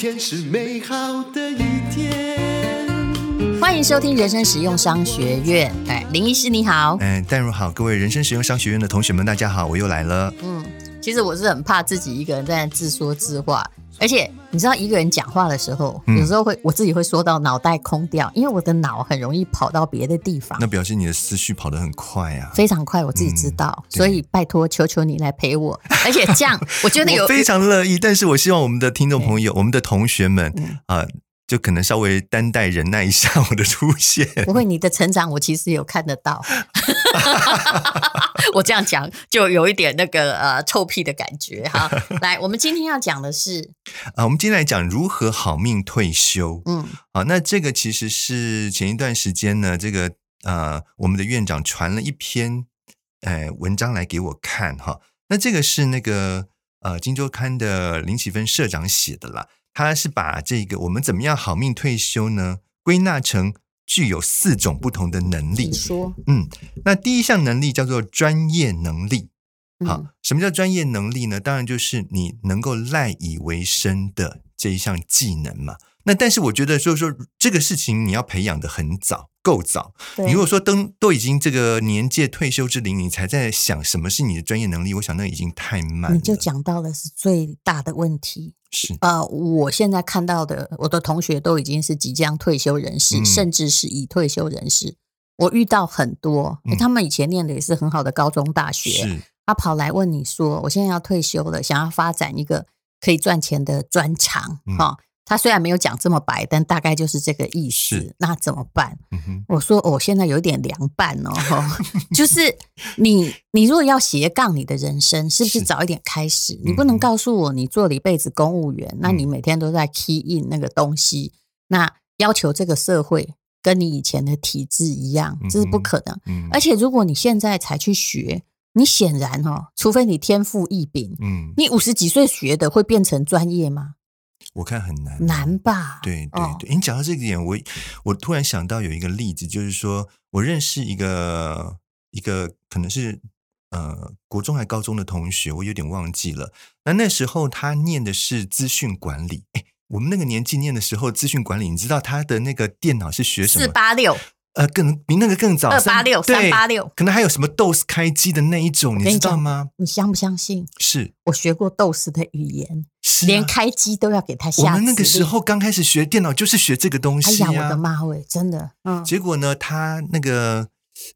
天是美好的一天。欢迎收听人生实用商学院。哎，林医师你好。哎，淡如好，各位人生实用商学院的同学们，大家好，我又来了。嗯，其实我是很怕自己一个人在自说自话。而且你知道，一个人讲话的时候，有时候会我自己会说到脑袋空掉，因为我的脑很容易跑到别的地方。那表示你的思绪跑得很快啊，非常快，我自己知道。所以拜托，求求你来陪我。而且这样，我觉得有非常乐意。但是我希望我们的听众朋友，我们的同学们啊。就可能稍微担待忍耐一下我的出现。不会，你的成长我其实有看得到。我这样讲就有一点那个呃臭屁的感觉哈。来，我们今天要讲的是啊，我们今天来讲如何好命退休。嗯，好，那这个其实是前一段时间呢，这个呃我们的院长传了一篇呃文章来给我看哈。那这个是那个呃《金周刊》的林启芬社长写的啦。他是把这个我们怎么样好命退休呢？归纳成具有四种不同的能力。你说，嗯，那第一项能力叫做专业能力。好，什么叫专业能力呢？当然就是你能够赖以为生的这一项技能嘛。那但是我觉得，就是说这个事情你要培养的很早，够早。你如果说都都已经这个年届退休之龄，你才在想什么是你的专业能力，我想那已经太慢了。你就讲到了是最大的问题。是呃，我现在看到的，我的同学都已经是即将退休人士，嗯、甚至是已退休人士。我遇到很多，嗯、他们以前念的也是很好的高中、大学，他跑来问你说：“我现在要退休了，想要发展一个可以赚钱的专长。哈、嗯。哦”他虽然没有讲这么白，但大概就是这个意思。那怎么办？嗯、我说我、哦、现在有点凉拌哦，就是你，你如果要斜杠你的人生，是不是早一点开始？你不能告诉我你做了一辈子公务员，嗯、那你每天都在 key in 那个东西，那要求这个社会跟你以前的体制一样，这是不可能。嗯、而且如果你现在才去学，你显然哦，除非你天赋异禀，嗯，你五十几岁学的会变成专业吗？我看很难，难吧？对对对，你讲到这个点，我我突然想到有一个例子，就是说我认识一个一个可能是呃国中还高中的同学，我有点忘记了。那那时候他念的是资讯管理，哎，我们那个年纪念的时候，资讯管理，你知道他的那个电脑是学什么？四八六。呃，更比那个更早，二八六三八六，可能还有什么 DOS 开机的那一种，你知道吗？你相不相信？是我学过 DOS 的语言，是连开机都要给他下。我们那个时候刚开始学电脑就是学这个东西啊！哎呀，我的妈喂，真的。嗯。结果呢，他那个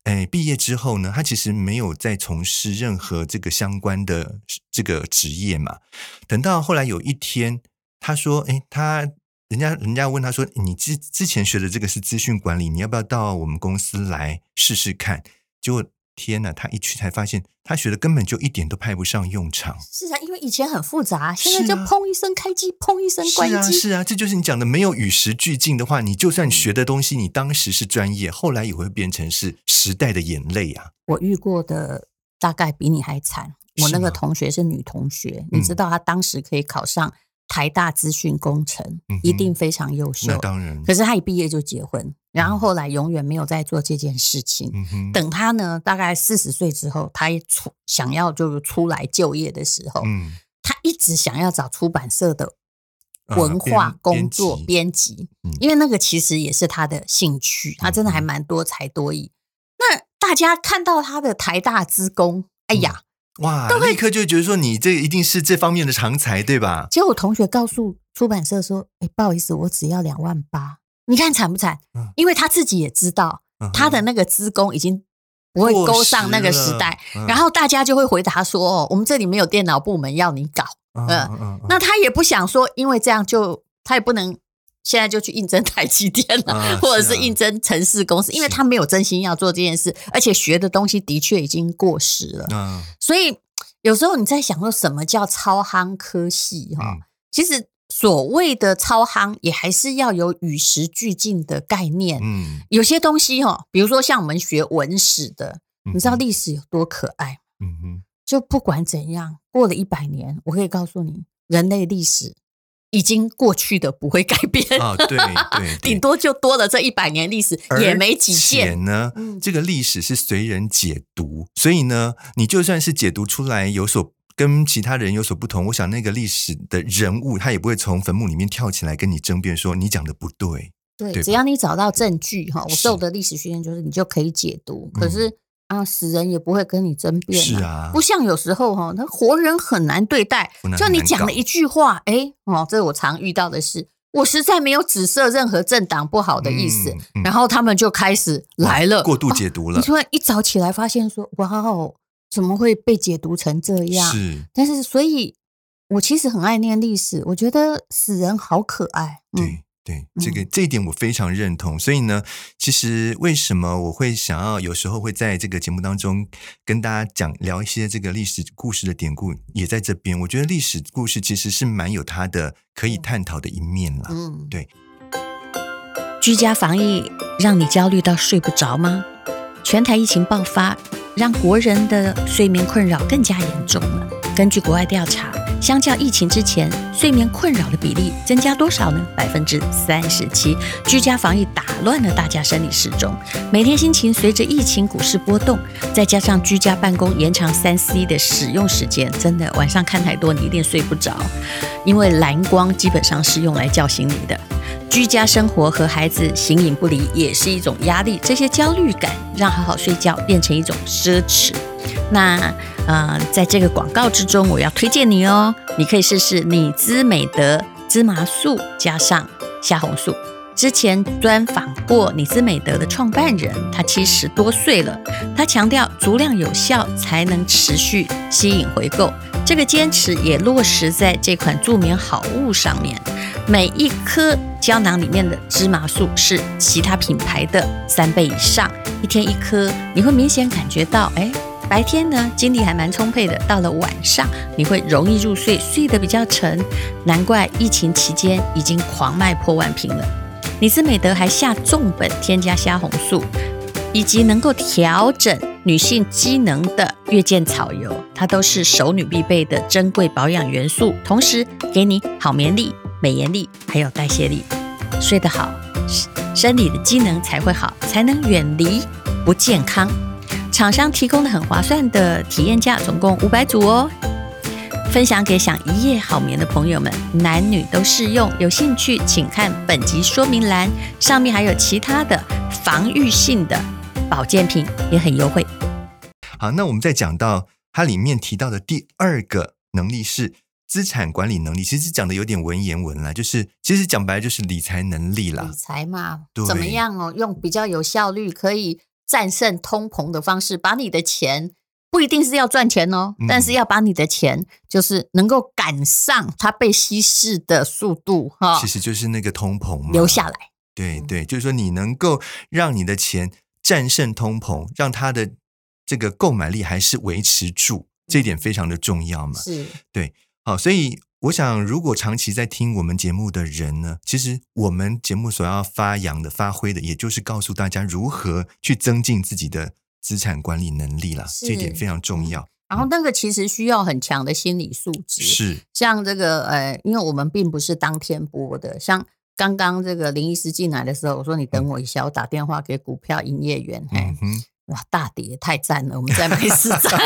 哎毕业之后呢，他其实没有再从事任何这个相关的这个职业嘛。等到后来有一天，他说：“哎，他。”人家人家问他说：“你之之前学的这个是资讯管理，你要不要到我们公司来试试看？”结果天呐，他一去才发现，他学的根本就一点都派不上用场。是啊，因为以前很复杂，现在就砰一声开机，砰一声关机。是啊，是啊，这就是你讲的，没有与时俱进的话，你就算学的东西，你当时是专业，后来也会变成是时代的眼泪啊。我遇过的大概比你还惨。我那个同学是女同学，你知道她当时可以考上。台大资讯工程、嗯、一定非常优秀，那当然。可是他一毕业就结婚，然后后来永远没有再做这件事情。嗯、等他呢，大概四十岁之后，他一出想要就是出来就业的时候，嗯、他一直想要找出版社的文化工作编辑，因为那个其实也是他的兴趣，他真的还蛮多才多艺。嗯、那大家看到他的台大资工，哎呀！嗯哇！会立刻就觉得说你这一定是这方面的常才，对吧？结果我同学告诉出版社说：“哎，不好意思，我只要两万八。”你看惨不惨？嗯、因为他自己也知道他的那个资工已经不会勾上那个时代，嗯、然后大家就会回答说：“哦，我们这里没有电脑部门要你搞。嗯”嗯嗯，那他也不想说，因为这样就他也不能。现在就去应征台积电了，啊、或者是应征城市公司，啊、因为他没有真心要做这件事，而且学的东西的确已经过时了。啊、所以有时候你在想说什么叫超夯科系哈？嗯、其实所谓的超夯也还是要有与时俱进的概念。嗯，有些东西哈，比如说像我们学文史的，你知道历史有多可爱？嗯哼，就不管怎样，过了一百年，我可以告诉你，人类历史。已经过去的不会改变啊，对 对，顶多就多了这一百年历史，也没几件。呢，这个历史是随人解读，所以呢，你就算是解读出来有所跟其他人有所不同。我想那个历史的人物，他也不会从坟墓里面跳起来跟你争辩说你讲的不对。对，对只要你找到证据哈，我受的历史训练就是你就可以解读。可是、嗯、啊，死人也不会跟你争辩。是啊，不像有时候哈，那活人很难对待。就你讲了一句话，哎哦，这我常遇到的事。我实在没有指涉任何政党不好的意思，嗯嗯、然后他们就开始 来了，过度解读了。哦、你突然一早起来发现说，哇哦，怎么会被解读成这样？是，但是所以，我其实很爱念历史，我觉得死人好可爱。嗯、对。对，这个这一点我非常认同。所以呢，其实为什么我会想要有时候会在这个节目当中跟大家讲聊一些这个历史故事的典故，也在这边。我觉得历史故事其实是蛮有它的可以探讨的一面啦。嗯，对。居家防疫让你焦虑到睡不着吗？全台疫情爆发，让国人的睡眠困扰更加严重了。根据国外调查。相较疫情之前，睡眠困扰的比例增加多少呢？百分之三十七。居家防疫打乱了大家生理时钟，每天心情随着疫情股市波动，再加上居家办公延长三 C 的使用时间，真的晚上看太多，你一定睡不着。因为蓝光基本上是用来叫醒你的。居家生活和孩子形影不离，也是一种压力。这些焦虑感让好好睡觉变成一种奢侈。那。呃，在这个广告之中，我要推荐你哦，你可以试试你姿美德芝麻素加上虾红素。之前专访过你姿美德的创办人，他七十多岁了，他强调足量有效才能持续吸引回购，这个坚持也落实在这款助眠好物上面。每一颗胶囊里面的芝麻素是其他品牌的三倍以上，一天一颗，你会明显感觉到，哎。白天呢，精力还蛮充沛的。到了晚上，你会容易入睡，睡得比较沉。难怪疫情期间已经狂卖破万瓶了。妮姿美德还下重本添加虾红素，以及能够调整女性机能的月见草油，它都是熟女必备的珍贵保养元素，同时给你好眠力、美颜力，还有代谢力。睡得好，生理的机能才会好，才能远离不健康。厂商提供的很划算的体验价，总共五百组哦，分享给想一夜好眠的朋友们，男女都适用。有兴趣请看本集说明栏，上面还有其他的防御性的保健品，也很优惠。好，那我们再讲到它里面提到的第二个能力是资产管理能力，其实讲的有点文言文了，就是其实讲白了就是理财能力啦。理财嘛，怎么样哦？用比较有效率可以。战胜通膨的方式，把你的钱不一定是要赚钱哦，嗯、但是要把你的钱就是能够赶上它被稀释的速度哈。其实就是那个通膨嘛，留下来。对对，就是说你能够让你的钱战胜通膨，让它的这个购买力还是维持住，这一点非常的重要嘛。是，对，好，所以。我想，如果长期在听我们节目的人呢，其实我们节目所要发扬的、发挥的，也就是告诉大家如何去增进自己的资产管理能力啦。是这一点非常重要。然后，那个其实需要很强的心理素质。是像这个，呃，因为我们并不是当天播的。像刚刚这个林医师进来的时候，我说你等我一下，嗯、我打电话给股票营业员。嗯哼。哇，大跌太赞了！我们再买四张。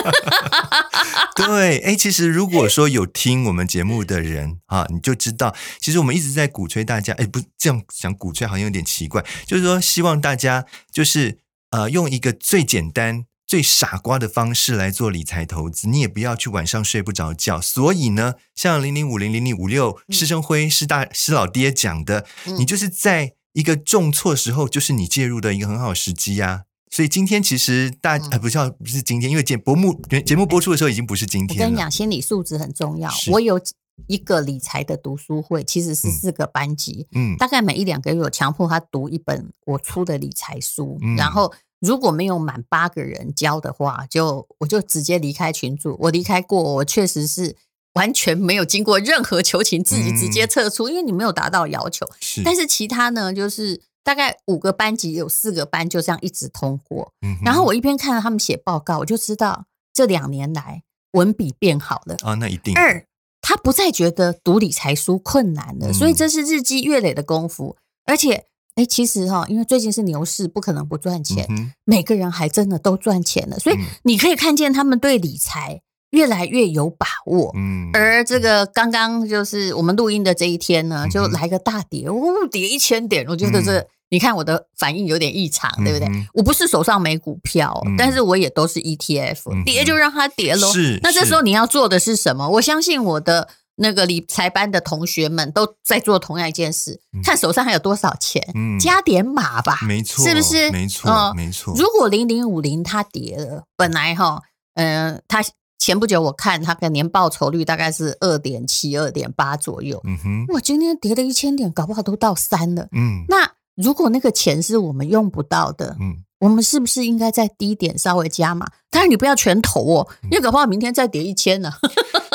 对，哎，其实如果说有听我们节目的人啊，你就知道，其实我们一直在鼓吹大家，哎，不这样讲鼓吹好像有点奇怪，就是说希望大家就是呃用一个最简单、最傻瓜的方式来做理财投资，你也不要去晚上睡不着觉。所以呢，像零零五零零零五六施生辉施大施老爹讲的，你就是在一个重挫时候，就是你介入的一个很好时机呀。所以今天其实大家、嗯、不叫不是今天，因为节节目节目播出的时候已经不是今天了。我跟你讲，心理素质很重要。我有一个理财的读书会，其实是四个班级，嗯，大概每一两个月我强迫他读一本我出的理财书，嗯、然后如果没有满八个人教的话，就我就直接离开群组。我离开过，我确实是完全没有经过任何求情，自己直接撤出，嗯、因为你没有达到要求。是，但是其他呢，就是。大概五个班级有四个班就这样一直通过，嗯、然后我一边看到他们写报告，我就知道这两年来文笔变好了啊，那一定。二，他不再觉得读理财书困难了，嗯、所以这是日积月累的功夫。而且，哎，其实哈，因为最近是牛市，不可能不赚钱，嗯、每个人还真的都赚钱了。所以你可以看见他们对理财越来越有把握。嗯，而这个刚刚就是我们录音的这一天呢，就来个大跌，呜、哦，跌一千点，我觉得这。嗯你看我的反应有点异常，对不对？嗯、我不是手上没股票，嗯、但是我也都是 ETF，、嗯、跌就让它跌喽。是，那这时候你要做的是什么？我相信我的那个理财班的同学们都在做同样一件事，嗯、看手上还有多少钱，嗯、加点码吧，没错，是不是？没错，呃、没错。如果零零五零它跌了，本来哈，嗯、呃，它前不久我看它的年报酬率大概是二点七、二点八左右。嗯哼，我今天跌了一千点，搞不好都到三了。嗯，那。如果那个钱是我们用不到的，嗯，我们是不是应该在低点稍微加码？当然你不要全投哦，因为搞不好明天再跌一千呢。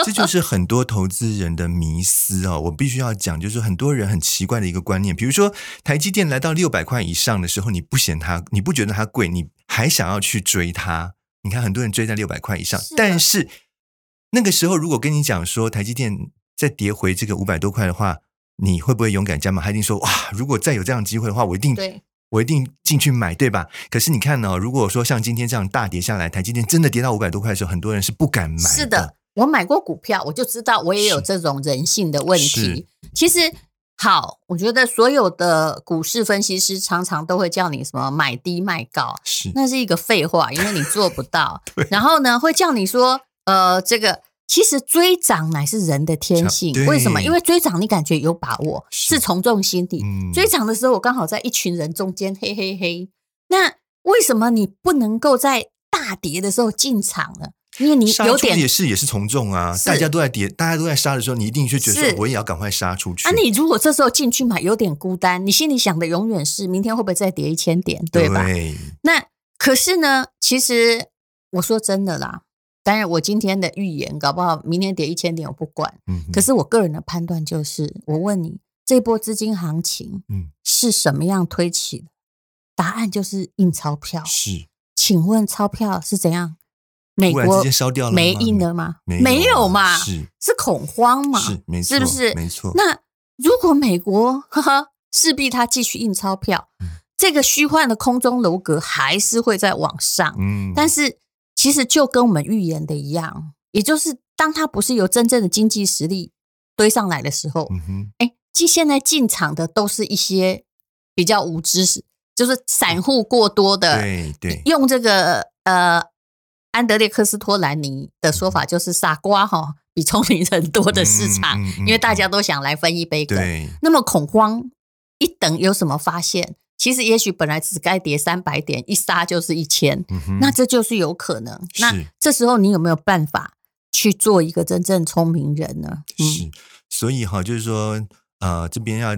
这就 是很多投资人的迷思哦。我必须要讲，就是很多人很奇怪的一个观念。比如说，台积电来到六百块以上的时候，你不嫌它，你不觉得它贵，你还想要去追它。你看很多人追在六百块以上，是。但是那个时候如果跟你讲说台积电再跌回这个五百多块的话。你会不会勇敢加码？他一定说哇，如果再有这样的机会的话，我一定，对我一定进去买，对吧？可是你看呢、哦，如果说像今天这样大跌下来，台积电真的跌到五百多块的时候，很多人是不敢买的。是的，我买过股票，我就知道我也有这种人性的问题。其实，好，我觉得所有的股市分析师常常都会叫你什么买低卖高，是那是一个废话，因为你做不到。然后呢，会叫你说呃这个。其实追涨乃是人的天性，为什么？因为追涨你感觉有把握，是从众心理。嗯、追涨的时候，我刚好在一群人中间，嘿嘿嘿。那为什么你不能够在大跌的时候进场呢？因为你有点也是也是从众啊，大家都在跌，大家都在杀的时候，你一定就觉得说我也要赶快杀出去。啊，你如果这时候进去买，有点孤单，你心里想的永远是明天会不会再跌一千点，对吧？对那可是呢，其实我说真的啦。当然，我今天的预言搞不好明天跌一千点，我不管。嗯，可是我个人的判断就是，我问你，这波资金行情，嗯，是什么样推起的？答案就是印钞票。是，请问钞票是怎样？美国直接烧掉了，没印了吗？没有，嘛？是是恐慌嘛？是没错，是不是？没错。那如果美国呵呵，势必它继续印钞票，嗯，这个虚幻的空中楼阁还是会在往上。嗯，但是。其实就跟我们预言的一样，也就是当它不是由真正的经济实力堆上来的时候，哎，即现在进场的都是一些比较无知识，就是散户过多的，对对，用这个呃安德烈克斯托兰尼的说法，就是傻瓜哈比聪明人多的市场，因为大家都想来分一杯羹。那么恐慌一等有什么发现？其实也许本来只该跌三百点，一杀就是一千，嗯，那这就是有可能。那这时候你有没有办法去做一个真正聪明人呢？是，所以哈，就是说，呃，这边要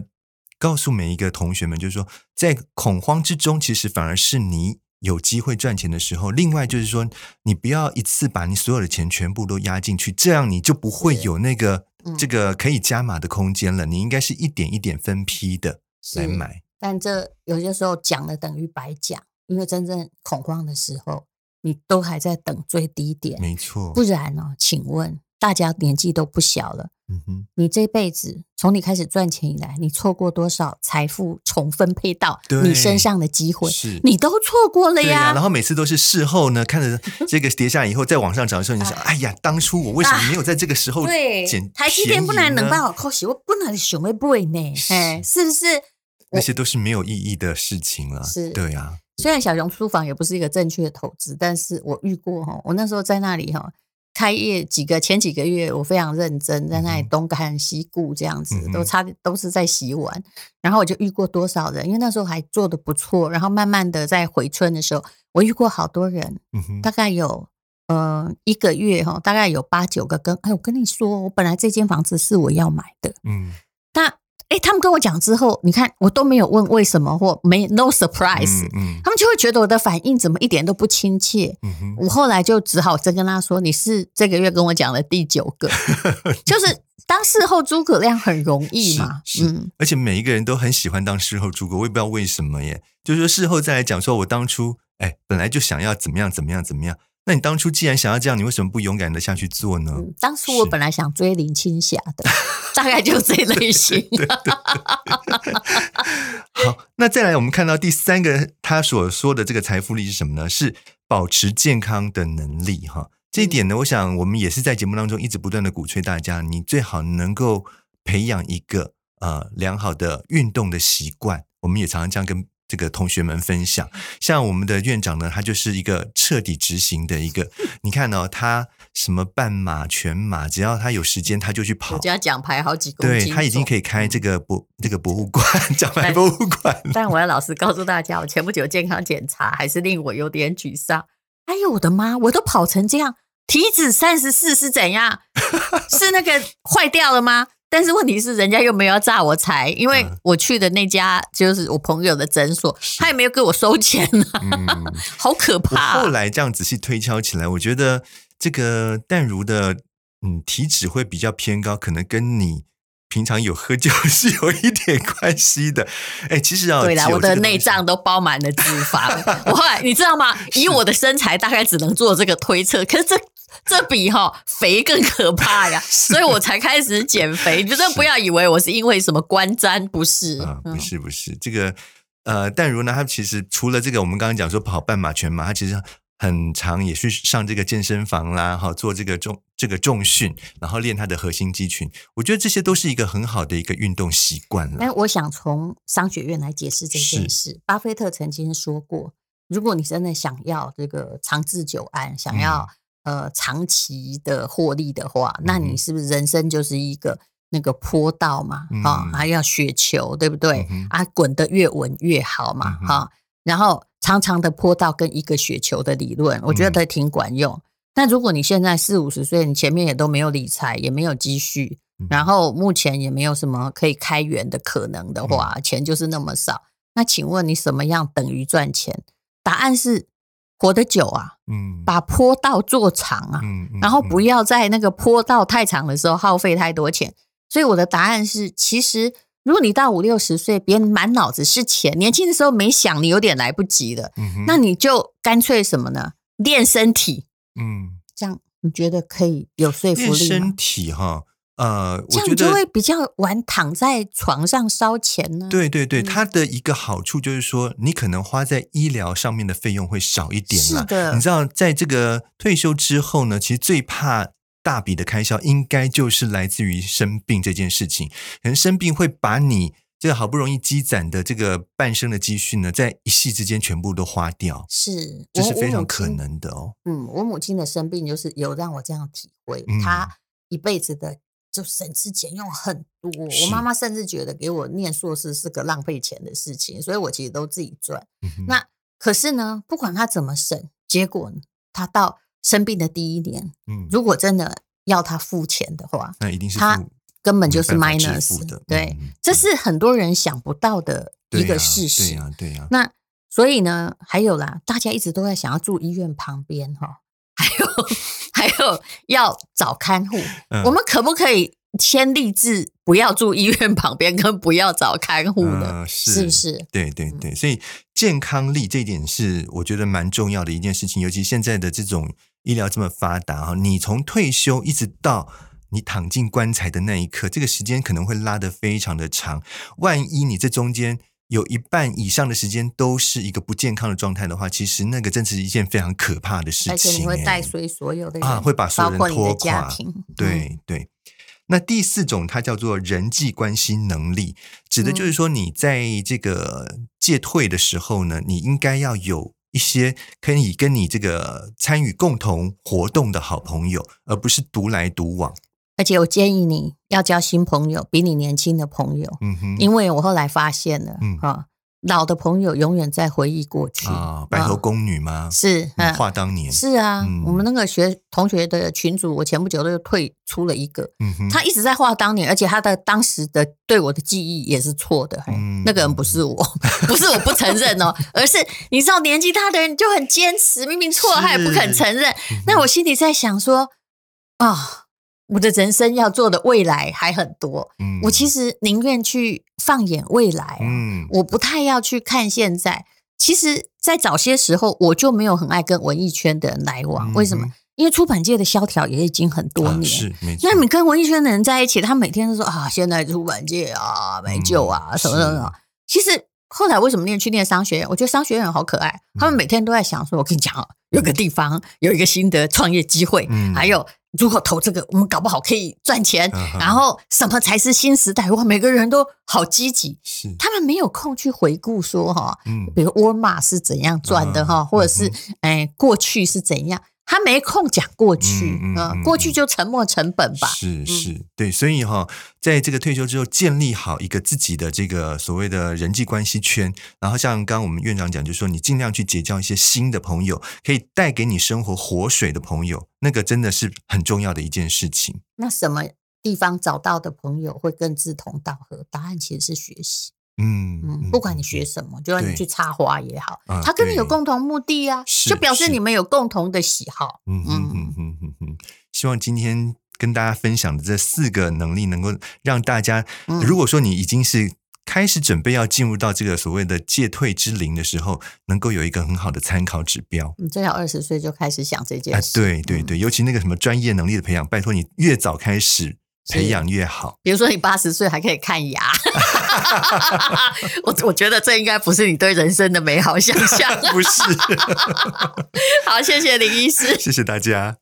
告诉每一个同学们，就是说，在恐慌之中，其实反而是你有机会赚钱的时候。另外，就是说，你不要一次把你所有的钱全部都压进去，这样你就不会有那个、嗯、这个可以加码的空间了。你应该是一点一点分批的来买。但这有些时候讲了等于白讲，因为真正恐慌的时候，你都还在等最低点，没错。不然呢、哦？请问大家年纪都不小了，嗯哼，你这辈子从你开始赚钱以来，你错过多少财富重分配到你身上的机会？是你都错过了呀，呀。然后每次都是事后呢，看着 这个跌下来以后再往上涨的时候，你想，哎呀，当初我为什么没有在这个时候捡？对，台积电不能能办好扣洗，我不能熊会不会呢？哎，是不是？那些都是没有意义的事情了，是，对啊。虽然小熊书房也不是一个正确的投资，但是我遇过哈，我那时候在那里哈，开业几个前几个月，我非常认真，在那里东看西顾这样子，都差都是在洗碗。然后我就遇过多少人，因为那时候还做的不错，然后慢慢的在回春的时候，我遇过好多人，大概有呃一个月哈，大概有八九个跟哎，我跟你说，我本来这间房子是我要买的，嗯，但。哎，他们跟我讲之后，你看我都没有问为什么或没 no surprise，嗯嗯，他们就会觉得我的反应怎么一点都不亲切。嗯，我后来就只好真跟他说：“你是这个月跟我讲的第九个，就是当事后诸葛亮很容易嘛。”嗯，而且每一个人都很喜欢当事后诸葛，我也不知道为什么耶。就是说事后再来讲，说我当初哎本来就想要怎么样怎么样怎么样。那你当初既然想要这样，你为什么不勇敢的下去做呢？嗯、当初我本来想追林青霞的，大概就这类型。好，那再来，我们看到第三个他所说的这个财富力是什么呢？是保持健康的能力哈。这一点呢，我想我们也是在节目当中一直不断的鼓吹大家，你最好能够培养一个呃良好的运动的习惯。我们也常常这样跟这个同学们分享。像我们的院长呢，他就是一个彻底执行的一个。你看呢、哦，他什么半马、全马，只要他有时间，他就去跑。人家奖牌好几公斤，对，他已经可以开这个博这个博物馆，奖牌博物馆。但我要老实告诉大家，我前不久健康检查还是令我有点沮丧。哎呦我的妈！我都跑成这样，体脂三十四是怎样？是那个坏掉了吗？但是问题是，人家又没有要榨我财，因为我去的那家就是我朋友的诊所，他也没有给我收钱呢、啊嗯，好可怕、啊。后来这样仔细推敲起来，我觉得这个淡如的嗯体脂会比较偏高，可能跟你。平常有喝酒 是有一点关系的，哎，其实啊，对啦，我的内脏都包满了脂肪。我后来你知道吗？以我的身材，大概只能做这个推测。可是这这比哈、哦、肥更可怕呀，所以我才开始减肥。你真的不要以为我是因为什么观瞻，不是啊，不是不是这个呃，淡如呢，他其实除了这个，我们刚刚讲说跑半马、全马，他其实。很常也去上这个健身房啦，哈，做这个重这个重训，然后练他的核心肌群。我觉得这些都是一个很好的一个运动习惯了。但我想从商学院来解释这件事。巴菲特曾经说过，如果你真的想要这个长治久安，想要、嗯、呃长期的获利的话，那你是不是人生就是一个那个坡道嘛？啊、嗯，还要雪球，对不对？嗯、啊，滚得越稳越好嘛，哈、嗯，然后。长长的坡道跟一个雪球的理论，我觉得挺管用。但如果你现在四五十岁，你前面也都没有理财，也没有积蓄，然后目前也没有什么可以开源的可能的话，钱就是那么少。那请问你什么样等于赚钱？答案是活得久啊，嗯，把坡道做长啊，然后不要在那个坡道太长的时候耗费太多钱。所以我的答案是，其实。如果你到五六十岁，别人满脑子是钱，年轻的时候没想，你有点来不及了。嗯，那你就干脆什么呢？练身体。嗯，这样你觉得可以有说服力吗？练身体哈，呃，这样就会比较晚躺在床上烧钱呢。对对对，它的一个好处就是说，你可能花在医疗上面的费用会少一点了。是的，你知道，在这个退休之后呢，其实最怕。大笔的开销应该就是来自于生病这件事情，可能生病会把你这个好不容易积攒的这个半生的积蓄呢，在一夕之间全部都花掉，是，这是非常可能的哦。嗯，我母亲的生病就是有让我这样体会，嗯、她一辈子的就省吃俭用很多，我妈妈甚至觉得给我念硕士是个浪费钱的事情，所以我其实都自己赚。嗯、那可是呢，不管她怎么省，结果她到。生病的第一年，嗯，如果真的要他付钱的话，那一定是他根本就是 minus 的，对、嗯，这是很多人想不到的一个事实。对呀、啊，对呀、啊。那所以呢，还有啦，大家一直都在想要住医院旁边哈，还有还有要找看护、嗯，我们可不可以？先立志不要住医院旁边，跟不要找看护的、呃，是不是？对对对，所以健康力这一点是我觉得蛮重要的一件事情。尤其现在的这种医疗这么发达哈，你从退休一直到你躺进棺材的那一刻，这个时间可能会拉得非常的长。万一你这中间有一半以上的时间都是一个不健康的状态的话，其实那个真是一件非常可怕的事情。而且你会带衰所有的人啊，会把所有人拖垮。对、嗯、对。那第四种，它叫做人际关系能力，指的就是说，你在这个戒退的时候呢，你应该要有一些可以跟你这个参与共同活动的好朋友，而不是独来独往。而且我建议你要交新朋友，比你年轻的朋友。嗯哼，因为我后来发现了，嗯啊。老的朋友永远在回忆过去啊，白头宫女吗？是，话当年是啊、嗯。我们那个学同学的群组，我前不久都退出了一个，嗯、他一直在话当年，而且他的当时的对我的记忆也是错的。嗯、那个人不是我，不是我不承认哦，而是你知道年纪大的人就很坚持，明明错他也不肯承认。那我心里在想说啊。哦我的人生要做的未来还很多，嗯，我其实宁愿去放眼未来，啊，嗯，我不太要去看现在。其实，在早些时候，我就没有很爱跟文艺圈的人来往，嗯，为什么？因为出版界的萧条也已经很多年，啊，是没错。那你跟文艺圈的人在一起，他每天都说啊，现在出版界啊没救啊，嗯，什么什么。其实后来为什么念去念商学院？我觉得商学院好可爱，他们每天都在想说，我跟你讲哦，有个地方有一个新的创业机会，嗯，还有如果投这个，我们搞不好可以赚钱。嗯、然后什么才是新时代？哇，每个人都好积极，他们没有空去回顾说哈，嗯，比如沃尔玛是怎样赚的哈，或者是哎过去是怎样。他没空讲过去，嗯，嗯，过去就沉没成本吧。是是，对，所以哈，在这个退休之后，建立好一个自己的这个所谓的人际关系圈，然后像刚刚我们院长讲，就是说你尽量去结交一些新的朋友，可以带给你生活活水的朋友，那个真的是很重要的一件事情。那什么地方找到的朋友会更志同道合？答案其实是学习。嗯嗯，不管你学什么，就让你去插花也好，他跟你有共同目的啊，就表示你们有共同的喜好。嗯嗯嗯嗯嗯嗯，希望今天跟大家分享的这四个能力，能够让大家，如果说你已经是开始准备要进入到这个所谓的戒退之龄的时候，能够有一个很好的参考指标。你最好二十岁就开始想这件事。对对对，尤其那个什么专业能力的培养，拜托你越早开始。培养越好，比如说你八十岁还可以看牙，我 我觉得这应该不是你对人生的美好想象，不是。好，谢谢林医师，谢谢大家。